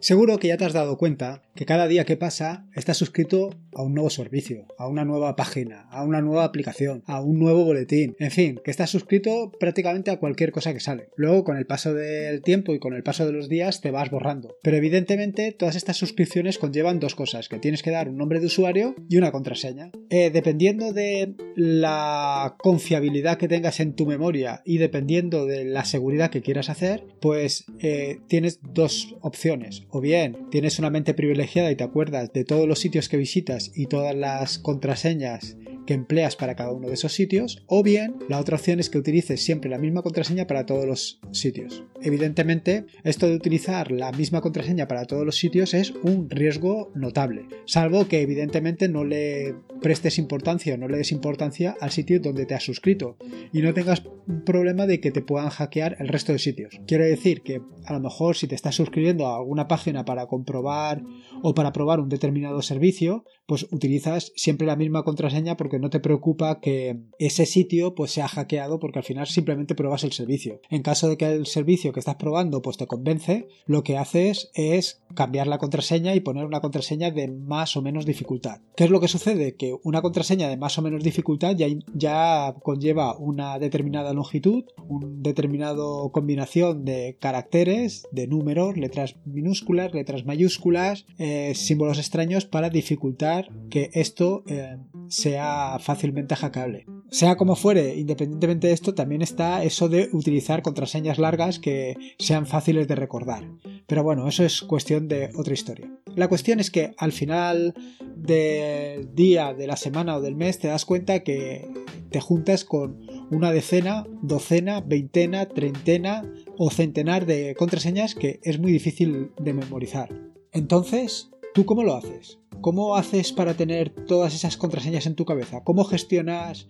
Seguro que ya te has dado cuenta que cada día que pasa estás suscrito a un nuevo servicio, a una nueva página, a una nueva aplicación, a un nuevo boletín, en fin, que estás suscrito prácticamente a cualquier cosa que sale. Luego, con el paso del tiempo y con el paso de los días, te vas borrando. Pero evidentemente, todas estas suscripciones conllevan dos cosas, que tienes que dar un nombre de usuario y una contraseña. Eh, dependiendo de la confiabilidad que tengas en tu memoria y dependiendo de la seguridad que quieras hacer, pues eh, tienes dos opciones o bien tienes una mente privilegiada y te acuerdas de todos los sitios que visitas y todas las contraseñas que empleas para cada uno de esos sitios, o bien la otra opción es que utilices siempre la misma contraseña para todos los sitios. Evidentemente, esto de utilizar la misma contraseña para todos los sitios es un riesgo notable, salvo que evidentemente no le prestes importancia o no le des importancia al sitio donde te has suscrito y no tengas problema de que te puedan hackear el resto de sitios. Quiero decir que a lo mejor si te estás suscribiendo a alguna página para comprobar o para probar un determinado servicio, pues utilizas siempre la misma contraseña porque no te preocupa que ese sitio pues sea hackeado porque al final simplemente pruebas el servicio. En caso de que el servicio que estás probando pues te convence, lo que haces es cambiar la contraseña y poner una contraseña de más o menos dificultad. ¿Qué es lo que sucede? Que una contraseña de más o menos dificultad ya, ya conlleva una determinada longitud, una determinada combinación de caracteres, de números, letras minúsculas, letras mayúsculas, eh, símbolos extraños para dificultar que esto eh, sea fácilmente hackeable. Sea como fuere, independientemente de esto, también está eso de utilizar contraseñas largas que sean fáciles de recordar. Pero bueno, eso es cuestión de otra historia. La cuestión es que al final del día, de la semana o del mes te das cuenta que te juntas con una decena, docena, veintena, treintena o centenar de contraseñas que es muy difícil de memorizar. Entonces, ¿tú cómo lo haces? ¿Cómo haces para tener todas esas contraseñas en tu cabeza? ¿Cómo gestionas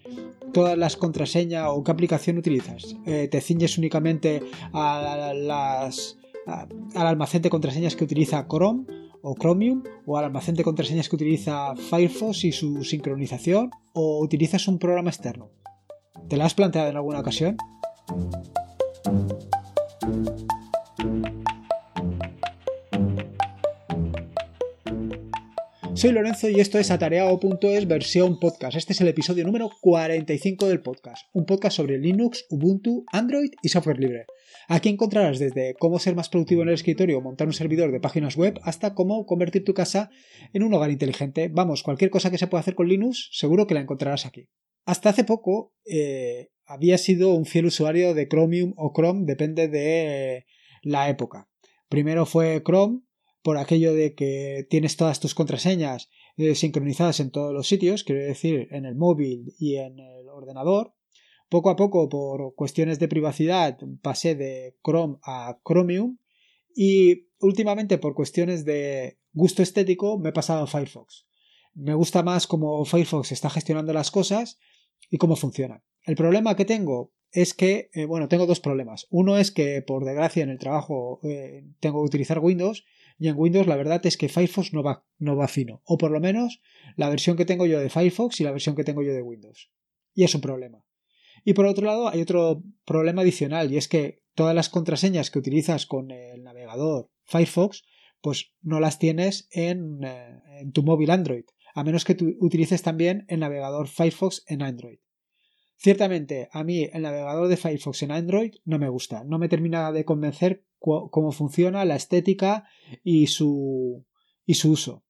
todas las contraseñas o qué aplicación utilizas? Eh, ¿Te ciñes únicamente al almacén de contraseñas que utiliza Chrome o Chromium o al almacén de contraseñas que utiliza Firefox y su sincronización o utilizas un programa externo? ¿Te lo has planteado en alguna ocasión? Soy Lorenzo y esto es atareado.es versión podcast. Este es el episodio número 45 del podcast, un podcast sobre Linux, Ubuntu, Android y software libre. Aquí encontrarás desde cómo ser más productivo en el escritorio montar un servidor de páginas web hasta cómo convertir tu casa en un hogar inteligente. Vamos, cualquier cosa que se pueda hacer con Linux, seguro que la encontrarás aquí. Hasta hace poco eh, había sido un fiel usuario de Chromium o Chrome, depende de la época. Primero fue Chrome, por aquello de que tienes todas tus contraseñas eh, sincronizadas en todos los sitios, quiero decir, en el móvil y en el ordenador. Poco a poco, por cuestiones de privacidad, pasé de Chrome a Chromium y últimamente por cuestiones de gusto estético me he pasado a Firefox. Me gusta más cómo Firefox está gestionando las cosas y cómo funciona. El problema que tengo es que, eh, bueno, tengo dos problemas. Uno es que, por desgracia, en el trabajo eh, tengo que utilizar Windows y en Windows la verdad es que Firefox no va, no va fino. O por lo menos la versión que tengo yo de Firefox y la versión que tengo yo de Windows. Y es un problema. Y por otro lado hay otro problema adicional y es que todas las contraseñas que utilizas con el navegador Firefox pues no las tienes en, eh, en tu móvil Android, a menos que tú utilices también el navegador Firefox en Android. Ciertamente, a mí el navegador de Firefox en Android no me gusta, no me termina de convencer cómo funciona, la estética y su, y su uso.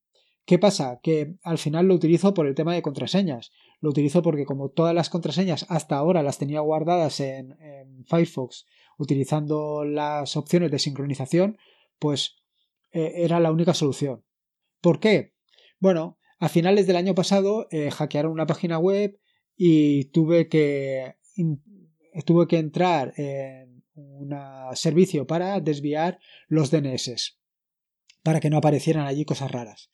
¿Qué pasa? Que al final lo utilizo por el tema de contraseñas. Lo utilizo porque como todas las contraseñas hasta ahora las tenía guardadas en, Firefox utilizando las opciones de sincronización, pues eh, era la única solución. ¿Por qué? Bueno, a finales del año pasado eh, hackearon una página web y tuve que, tuve que entrar en un servicio para desviar los DNS, para que no aparecieran allí cosas raras.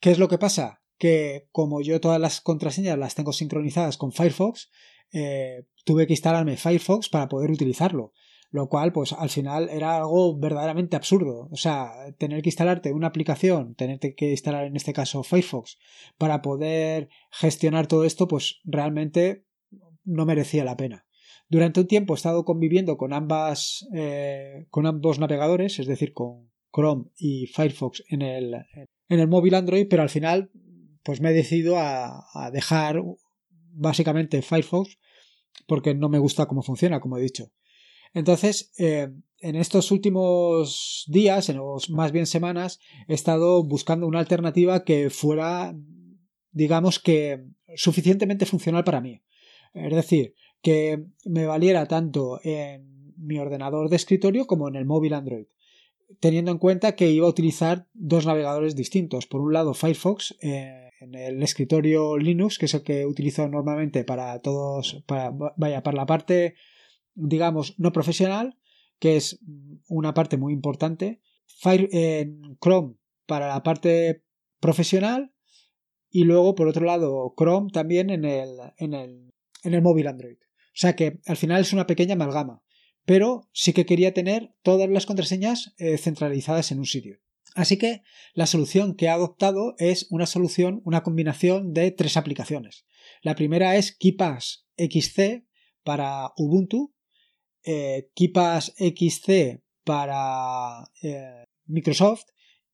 ¿Qué es lo que pasa? Que como yo todas las contraseñas las tengo sincronizadas con Firefox, eh, tuve que instalarme Firefox para poder utilizarlo. Lo cual, pues al final era algo verdaderamente absurdo. O sea, tener que instalarte una aplicación, tener que instalar en este caso Firefox, para poder gestionar todo esto, pues realmente no merecía la pena. Durante un tiempo he estado conviviendo con ambas, eh, con ambos navegadores, es decir, con Chrome y Firefox en el, en el móvil Android, pero al final pues me he decidido a, dejar básicamente Firefox porque no me gusta cómo funciona, como he dicho. Entonces, eh, en estos últimos días, en más bien semanas, he estado buscando una alternativa que fuera, digamos que, suficientemente funcional para mí. Es decir, que me valiera tanto en mi ordenador de escritorio como en el móvil Android teniendo en cuenta que iba a utilizar dos navegadores distintos. Por un lado, Firefox eh, en el escritorio Linux, que es el que utilizo normalmente para todos, para, vaya, para la parte, digamos, no profesional, que es una parte muy importante. Fire, en Chrome para la parte profesional y luego, por otro lado, Chrome también en el, en el, en el móvil Android. O sea que al final es una pequeña amalgama pero sí que quería tener todas las contraseñas eh, centralizadas en un sitio. Así que la solución que he adoptado es una solución, una combinación de tres aplicaciones. La primera es KeePass XC para Ubuntu, eh, KeePass XC para eh, Microsoft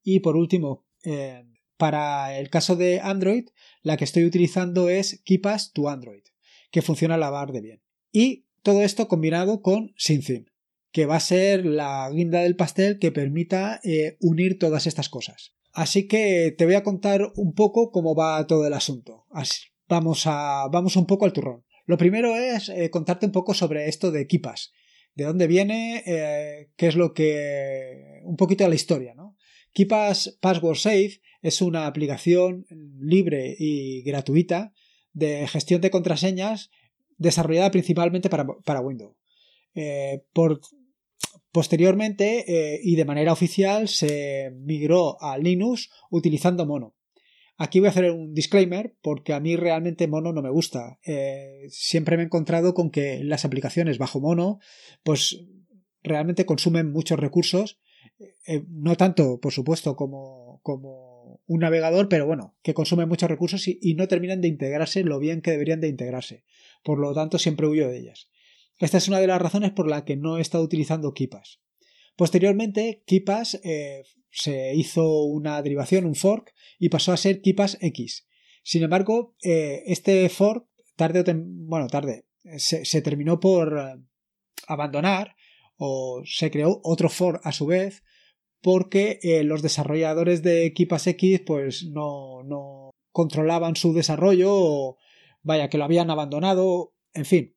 y por último, eh, para el caso de Android, la que estoy utilizando es KeePass to Android, que funciona a la bar de bien. Y todo esto combinado con SyncIn, que va a ser la guinda del pastel que permita eh, unir todas estas cosas. Así que te voy a contar un poco cómo va todo el asunto. vamos, a, vamos un poco al turrón. Lo primero es eh, contarte un poco sobre esto de Kipas. De dónde viene, eh, qué es lo que. un poquito de la historia, ¿no? Kipas Password Safe es una aplicación libre y gratuita de gestión de contraseñas desarrollada principalmente para, Windows. Eh, por, posteriormente eh, y de manera oficial se migró a Linux utilizando Mono. Aquí voy a hacer un disclaimer porque a mí realmente Mono no me gusta. Eh, siempre me he encontrado con que las aplicaciones bajo Mono pues realmente consumen muchos recursos. no tanto, por supuesto, como, como un navegador, pero bueno, que consumen muchos recursos y, y no terminan de integrarse lo bien que deberían de integrarse por lo tanto siempre huyo de ellas. Esta es una de las razones por la que no he estado utilizando Kipas. Posteriormente, Kipas eh, se hizo una derivación, un fork, y pasó a ser Kipas X. Sin embargo, eh, este fork, tarde o bueno, tarde, se, terminó por eh, abandonar o se creó otro fork a su vez porque los desarrolladores de Kipas X pues no, no controlaban su desarrollo vaya, que lo habían abandonado, en fin.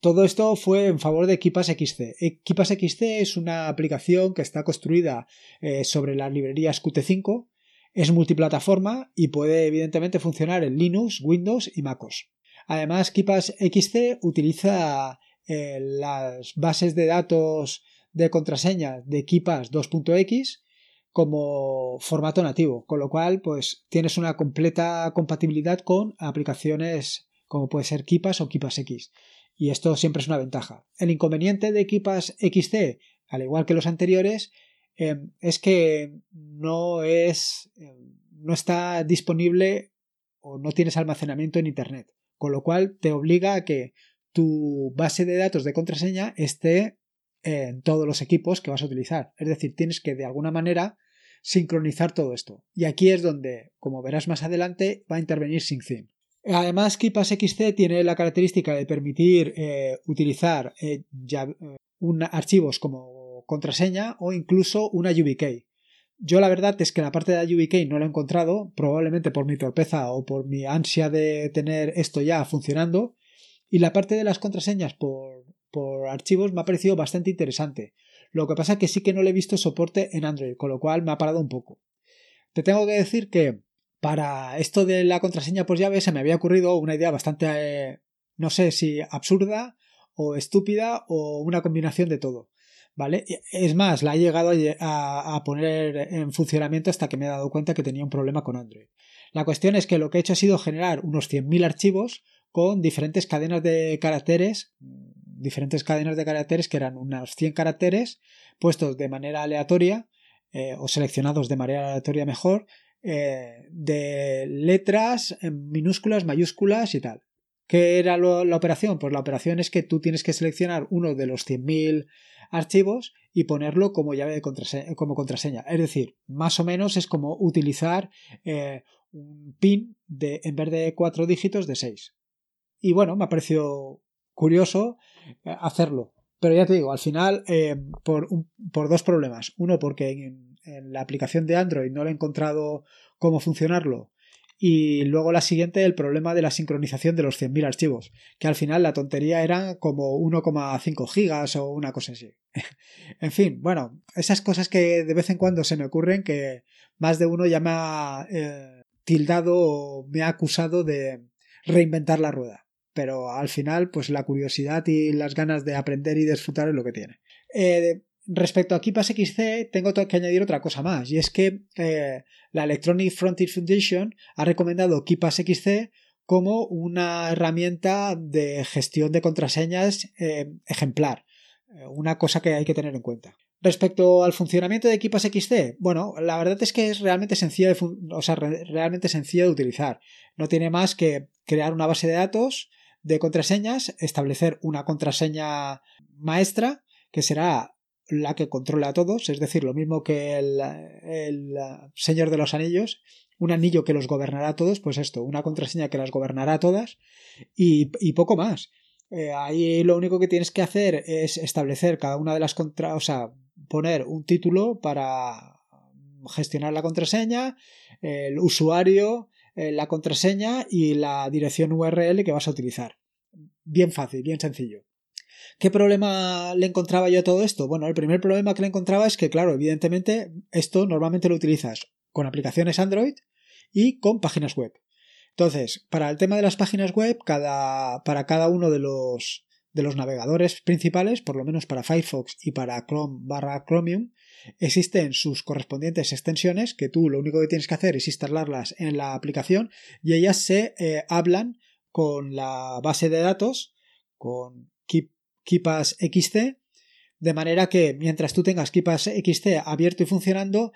Todo esto fue en favor de Equipas XC. Equipas XC es una aplicación que está construida eh, sobre las librerías Qt5, es multiplataforma y puede evidentemente funcionar en Linux, Windows y MacOS. Además, Kipas XC utiliza eh, las bases de datos de contraseña de Kipas 2.x como formato nativo, con lo cual pues tienes una completa compatibilidad con aplicaciones como puede ser Kipas o Kipas X. Y esto siempre es una ventaja. El inconveniente de Kipas XC, al igual que los anteriores, em, es que no es em, no está disponible o no tienes almacenamiento en internet, con lo cual te obliga a que tu base de datos de contraseña esté en todos los equipos que vas a utilizar. Es decir, tienes que de alguna manera sincronizar todo esto. Y aquí es donde, como verás más adelante, va a intervenir SyncTheme. Además, KeePass XC tiene la característica de permitir eh, utilizar eh, eh, archivos como contraseña o incluso una UBK. Yo la verdad es que la parte de la UBK no la he encontrado, probablemente por mi torpeza o por mi ansia de tener esto ya funcionando. Y la parte de las contraseñas por, por archivos me ha parecido bastante interesante. Lo que pasa es que sí que no le he visto soporte en Android, con lo cual me ha parado un poco. Te tengo que decir que para esto de la contraseña por llave se me había ocurrido una idea bastante, eh, no sé si absurda o estúpida o una combinación de todo. ¿Vale? Es más, la he llegado a, poner en funcionamiento hasta que me he dado cuenta que tenía un problema con Android. La cuestión es que lo que he hecho ha sido generar unos 100.000 archivos con diferentes cadenas de caracteres diferentes cadenas de caracteres que eran unos 100 caracteres puestos de manera aleatoria eh, o seleccionados de manera aleatoria mejor eh, de letras minúsculas, mayúsculas y tal. ¿Qué era la operación? Pues la operación es que tú tienes que seleccionar uno de los 100.000 archivos y ponerlo como llave de contraseña, como contraseña. Es decir, más o menos es como utilizar eh, un PIN de, en vez de cuatro dígitos de seis. Y bueno, me ha curioso eh, hacerlo. Pero ya te digo, al final, eh, por, por, dos problemas. Uno, porque en, en, la aplicación de Android no le he encontrado cómo funcionarlo y luego la siguiente, el problema de la sincronización de los 100.000 archivos, que al final la tontería era como 1,5 gigas o una cosa así. en fin, bueno, esas cosas que de vez en cuando se me ocurren que más de uno ya me ha eh, tildado o me ha acusado de reinventar la rueda. Pero al final, pues la curiosidad y las ganas de aprender y disfrutar es lo que tiene. Eh, respecto a KeePass XC, tengo que añadir otra cosa más, y es que eh, la Electronic Frontier Foundation ha recomendado KeePass XC como una herramienta de gestión de contraseñas eh, ejemplar, una cosa que hay que tener en cuenta. Respecto al funcionamiento de KeePass XC, bueno, la verdad es que es realmente sencilla de, o sea, realmente sencilla de utilizar. No tiene más que crear una base de datos de contraseñas, establecer una contraseña maestra que será la que controla a todos, es decir, lo mismo que el, el, Señor de los Anillos, un anillo que los gobernará a todos, pues esto, una contraseña que las gobernará a todas y, poco más. Eh, ahí lo único que tienes que hacer es establecer cada una de las contra, o sea, poner un título para gestionar la contraseña, el usuario, la contraseña y la dirección URL que vas a utilizar. Bien fácil, bien sencillo. ¿Qué problema le encontraba yo todo esto? Bueno, el primer problema que le encontraba es que, claro, evidentemente, esto normalmente lo utilizas con aplicaciones Android y con páginas web. Entonces, para el tema de las páginas web, cada, para cada uno de los, de los navegadores principales, por lo menos para Firefox y para Chrome barra Chromium, existen sus correspondientes extensiones que tú lo único que tienes que hacer es instalarlas en la aplicación y ellas se eh, hablan con la base de datos, con Keep KeePass XC, de manera que mientras tú tengas KeePass XC abierto y funcionando,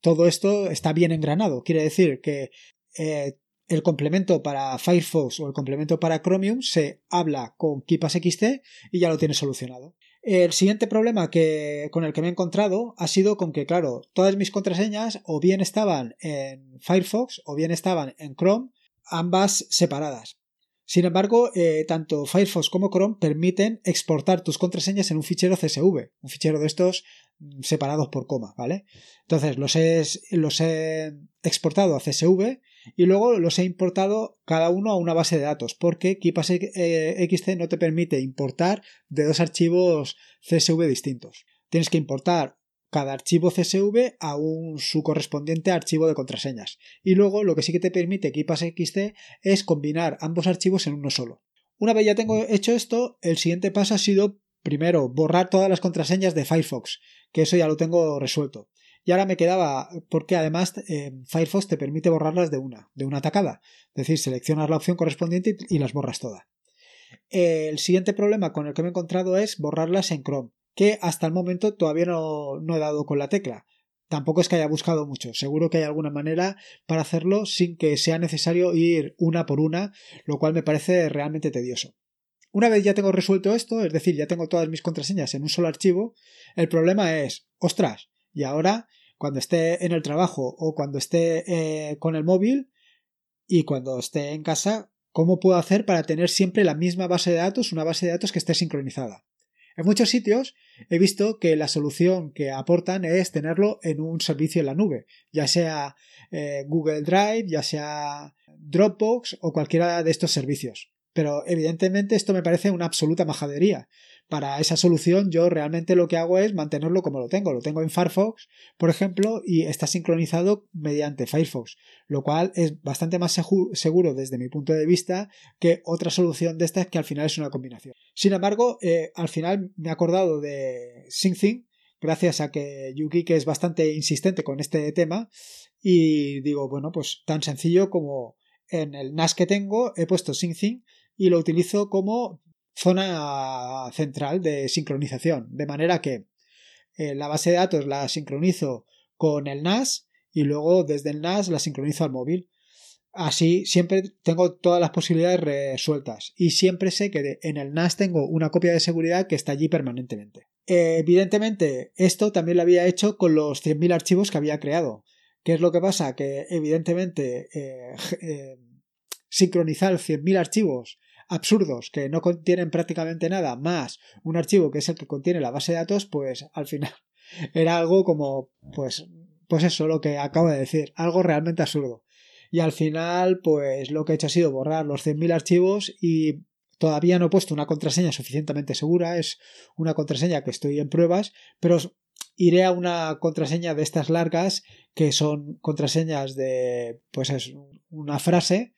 todo esto está bien engranado. Quiere decir que eh, el complemento para Firefox o el complemento para Chromium se habla con KeePass XC y ya lo tienes solucionado. El siguiente problema que, con el que me he encontrado ha sido con que, claro, todas mis contraseñas o bien estaban en Firefox o bien estaban en Chrome, ambas separadas. Sin embargo, eh, tanto Firefox como Chrome permiten exportar tus contraseñas en un fichero CSV, un fichero de estos mm, separados por coma, ¿vale? Entonces los he, los he exportado a CSV y luego los he importado cada uno a una base de datos, porque KeePass eh, XC no te permite importar de dos archivos CSV distintos. Tienes que importar cada archivo CSV a un su correspondiente archivo de contraseñas. Y luego lo que sí que te permite KeePass XC es combinar ambos archivos en uno solo. Una vez ya tengo hecho esto, el siguiente paso ha sido primero borrar todas las contraseñas de Firefox, que eso ya lo tengo resuelto. Y ahora me quedaba, porque además eh, Firefox te permite borrarlas de una, de una tacada. Es decir, seleccionas la opción correspondiente y las borras todas. El siguiente problema con el que me he encontrado es borrarlas en Chrome que hasta el momento todavía no, he dado con la tecla. Tampoco es que haya buscado mucho, seguro que hay alguna manera para hacerlo sin que sea necesario ir una por una, lo cual me parece realmente tedioso. Una vez ya tengo resuelto esto, es decir, ya tengo todas mis contraseñas en un solo archivo, el problema es, ostras, y ahora, cuando esté en el trabajo o cuando esté eh, con el móvil y cuando esté en casa, ¿cómo puedo hacer para tener siempre la misma base de datos, una base de datos que esté sincronizada? En muchos sitios he visto que la solución que aportan es tenerlo en un servicio en la nube, ya sea eh, Google Drive, ya sea Dropbox o cualquiera de estos servicios. Pero evidentemente esto me parece una absoluta majadería, para esa solución yo realmente lo que hago es mantenerlo como lo tengo. Lo tengo en Firefox, por ejemplo, y está sincronizado mediante Firefox, lo cual es bastante más seguro desde mi punto de vista que otra solución de estas que al final es una combinación. Sin embargo, eh, al final me he acordado de SyncThing, gracias a que Yuki que es bastante insistente con este tema y digo, bueno, pues tan sencillo como en el NAS que tengo he puesto SyncThing y lo utilizo como zona central de sincronización, de manera que eh, la base de datos la sincronizo con el NAS y luego desde el NAS la sincronizo al móvil. Así siempre tengo todas las posibilidades resueltas y siempre sé que en el NAS tengo una copia de seguridad que está allí permanentemente. evidentemente, esto también lo había hecho con los 100.000 archivos que había creado. ¿Qué es lo que pasa? Que evidentemente eh, eh, sincronizar 100.000 archivos absurdos que no contienen prácticamente nada más un archivo que es el que contiene la base de datos, pues al final era algo como, pues, pues eso, lo que acabo de decir, algo realmente absurdo. Y al final, pues lo que he hecho ha sido borrar los 100.000 archivos y todavía no he puesto una contraseña suficientemente segura, es una contraseña que estoy en pruebas, pero iré a una contraseña de estas largas que son contraseñas de, pues es una frase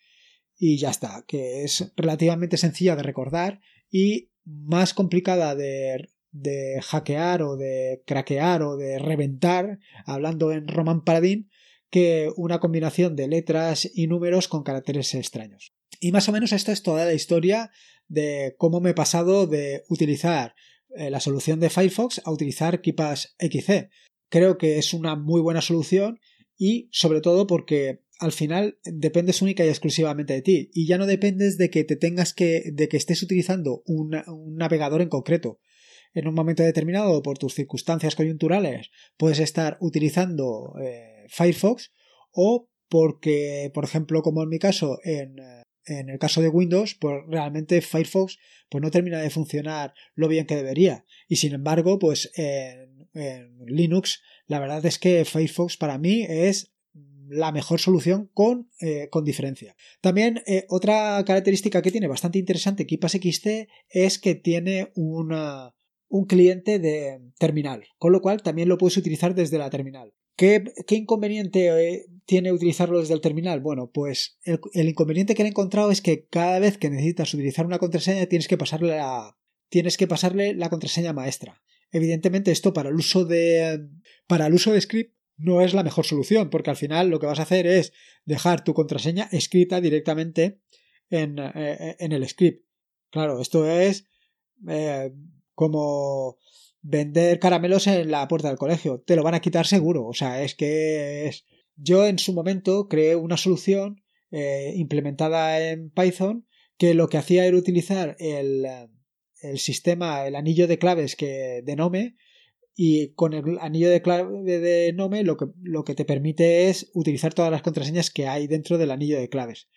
y ya está, que es relativamente sencilla de recordar y más complicada de, de hackear o de craquear o de reventar, hablando en Roman Paladin, que una combinación de letras y números con caracteres extraños. Y más o menos esto es toda la historia de cómo me he pasado de utilizar eh, la solución de Firefox a utilizar KeePass XC. Creo que es una muy buena solución y sobre todo porque al final dependes única y exclusivamente de ti y ya no dependes de que te tengas que de que estés utilizando un navegador en concreto en un momento determinado por tus circunstancias coyunturales puedes estar utilizando eh, Firefox o porque, por ejemplo, como en mi caso, en, el caso de Windows, pues realmente Firefox pues no termina de funcionar lo bien que debería. Y sin embargo, pues en, Linux, la verdad es que Firefox para mí es la mejor solución con, eh, con diferencia. También eh, otra característica que tiene bastante interesante KeePass XT es que tiene una, un cliente de terminal, con lo cual también lo puedes utilizar desde la terminal. ¿Qué, inconveniente eh, tiene utilizarlo desde el terminal? Bueno, pues el, inconveniente que he encontrado es que cada vez que necesitas utilizar una contraseña tienes que pasarle la, tienes que pasarle la contraseña maestra. Evidentemente esto para el uso de para el uso de script no es la mejor solución porque al final lo que vas a hacer es dejar tu contraseña escrita directamente en, eh, el script. Claro, esto es eh, como vender caramelos en la puerta del colegio. Te lo van a quitar seguro. O sea, es que es... Yo en su momento creé una solución eh, implementada en Python que lo que hacía era utilizar el, el sistema, el anillo de claves que de Nome y con el anillo de clave de Nome lo que, lo que te permite es utilizar todas las contraseñas que hay dentro del anillo de claves.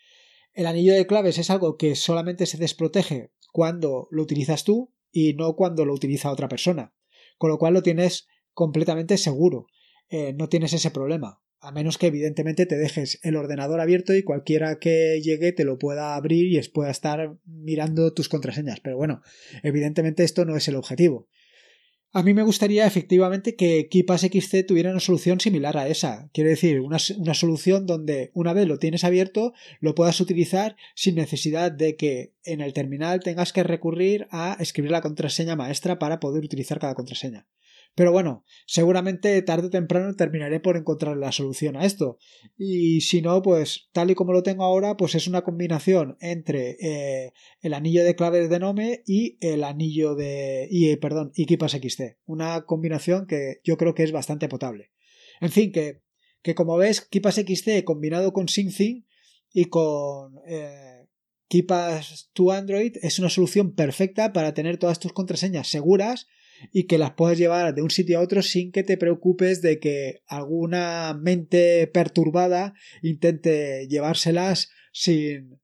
El anillo de claves es algo que solamente se desprotege cuando lo utilizas tú y no cuando lo utiliza otra persona. Con lo cual lo tienes completamente seguro. Eh, no tienes ese problema. A menos que evidentemente te dejes el ordenador abierto y cualquiera que llegue te lo pueda abrir y pueda estar mirando tus contraseñas. Pero bueno, evidentemente esto no es el objetivo. A mí me gustaría efectivamente que KeePass XC tuviera una solución similar a esa. Quiero decir, una, una, solución donde una vez lo tienes abierto lo puedas utilizar sin necesidad de que en el terminal tengas que recurrir a escribir la contraseña maestra para poder utilizar cada contraseña. Pero bueno, seguramente tarde o temprano terminaré por encontrar la solución a esto. Y si no, pues tal y como lo tengo ahora, pues es una combinación entre eh, el anillo de claves de Nome y el anillo de. y perdón, y Kipas XT. Una combinación que yo creo que es bastante potable. En fin, que, que como ves, Kipas XT combinado con SyncThing y con eh, Kipas to Android es una solución perfecta para tener todas tus contraseñas seguras y que las puedas llevar de un sitio a otro sin que te preocupes de que alguna mente perturbada intente llevárselas sin,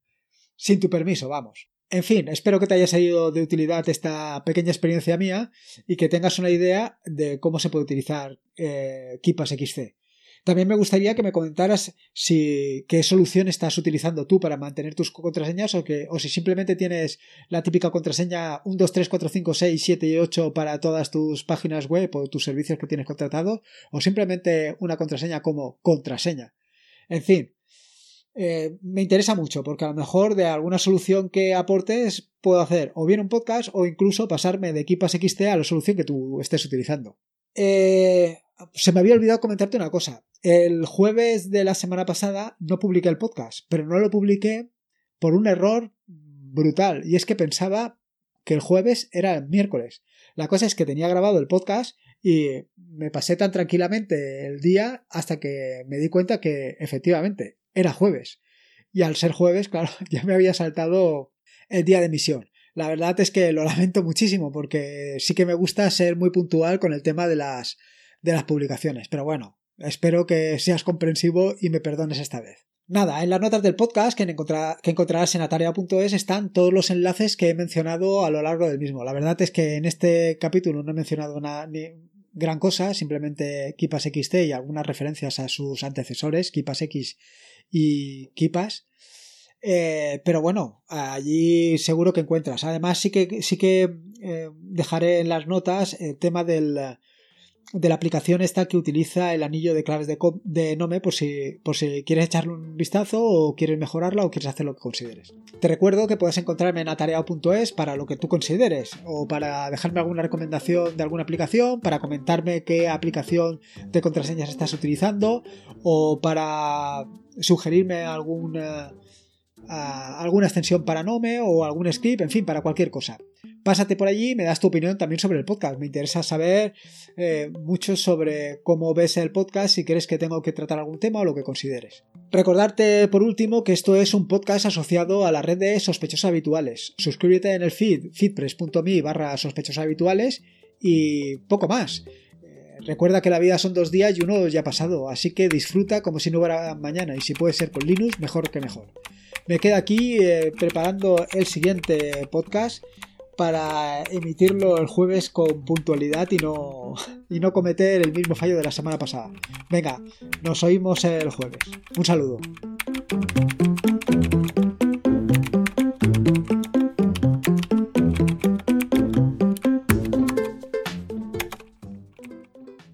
sin tu permiso, vamos. En fin, espero que te haya salido de utilidad esta pequeña experiencia mía y que tengas una idea de cómo se puede utilizar eh, Kipas XC. También me gustaría que me comentaras si qué solución estás utilizando tú para mantener tus contraseñas o, que, o si simplemente tienes la típica contraseña 1, 2, 3, 4, 5, 6, 7 y 8 para todas tus páginas web o tus servicios que tienes contratado o simplemente una contraseña como contraseña. En fin, eh, me interesa mucho porque a lo mejor de alguna solución que aportes puedo hacer o bien un podcast o incluso pasarme de Equipas XT a la solución que tú estés utilizando. Eh, se me había olvidado comentarte una cosa. El jueves de la semana pasada no publiqué el podcast, pero no lo publiqué por un error brutal. Y es que pensaba que el jueves era el miércoles. La cosa es que tenía grabado el podcast y me pasé tan tranquilamente el día hasta que me di cuenta que efectivamente era jueves. y al ser jueves, claro, ya me había saltado el día de emisión. La verdad es que lo lamento muchísimo porque sí que me gusta ser muy puntual con el tema de las, de las publicaciones, pero bueno, espero que seas comprensivo y me perdones esta vez. Nada, en las notas del podcast que, encontrarás en atarea.es están todos los enlaces que he mencionado a lo largo del mismo. La verdad es que en este capítulo no he mencionado nada, ni gran cosa, simplemente Kipas XT y algunas referencias a sus antecesores, Kipas X y Kipas. Eh, pero bueno, allí seguro que encuentras. Además, sí que, sí que eh, dejaré en las notas el tema del, de la aplicación esta que utiliza el anillo de claves de, de, Nome por si, por si quieres echarle un vistazo o quieres mejorarla o quieres hacer lo que consideres. Te recuerdo que puedes encontrarme en atareado.es para lo que tú consideres o para dejarme alguna recomendación de alguna aplicación, para comentarme qué aplicación de contraseñas estás utilizando o para sugerirme algún... Alguna extensión para Nome o algún script, en fin, para cualquier cosa. Pásate por allí y me das tu opinión también sobre el podcast. Me interesa saber eh, mucho sobre cómo ves el podcast, si quieres que tengo que tratar algún tema o lo que consideres. Recordarte por último que esto es un podcast asociado a la red de sospechosos habituales. Suscríbete en el feed feedpress.me barra sospechosos habituales y poco más. Recuerda que la vida son dos días y uno ya ha pasado, así que disfruta como si no hubiera mañana y si puede ser con Linux, mejor que mejor. Me quedo aquí eh, preparando el siguiente podcast para emitirlo el jueves con puntualidad y no, y no cometer el mismo fallo de la semana pasada. Venga, nos oímos el jueves. Un saludo.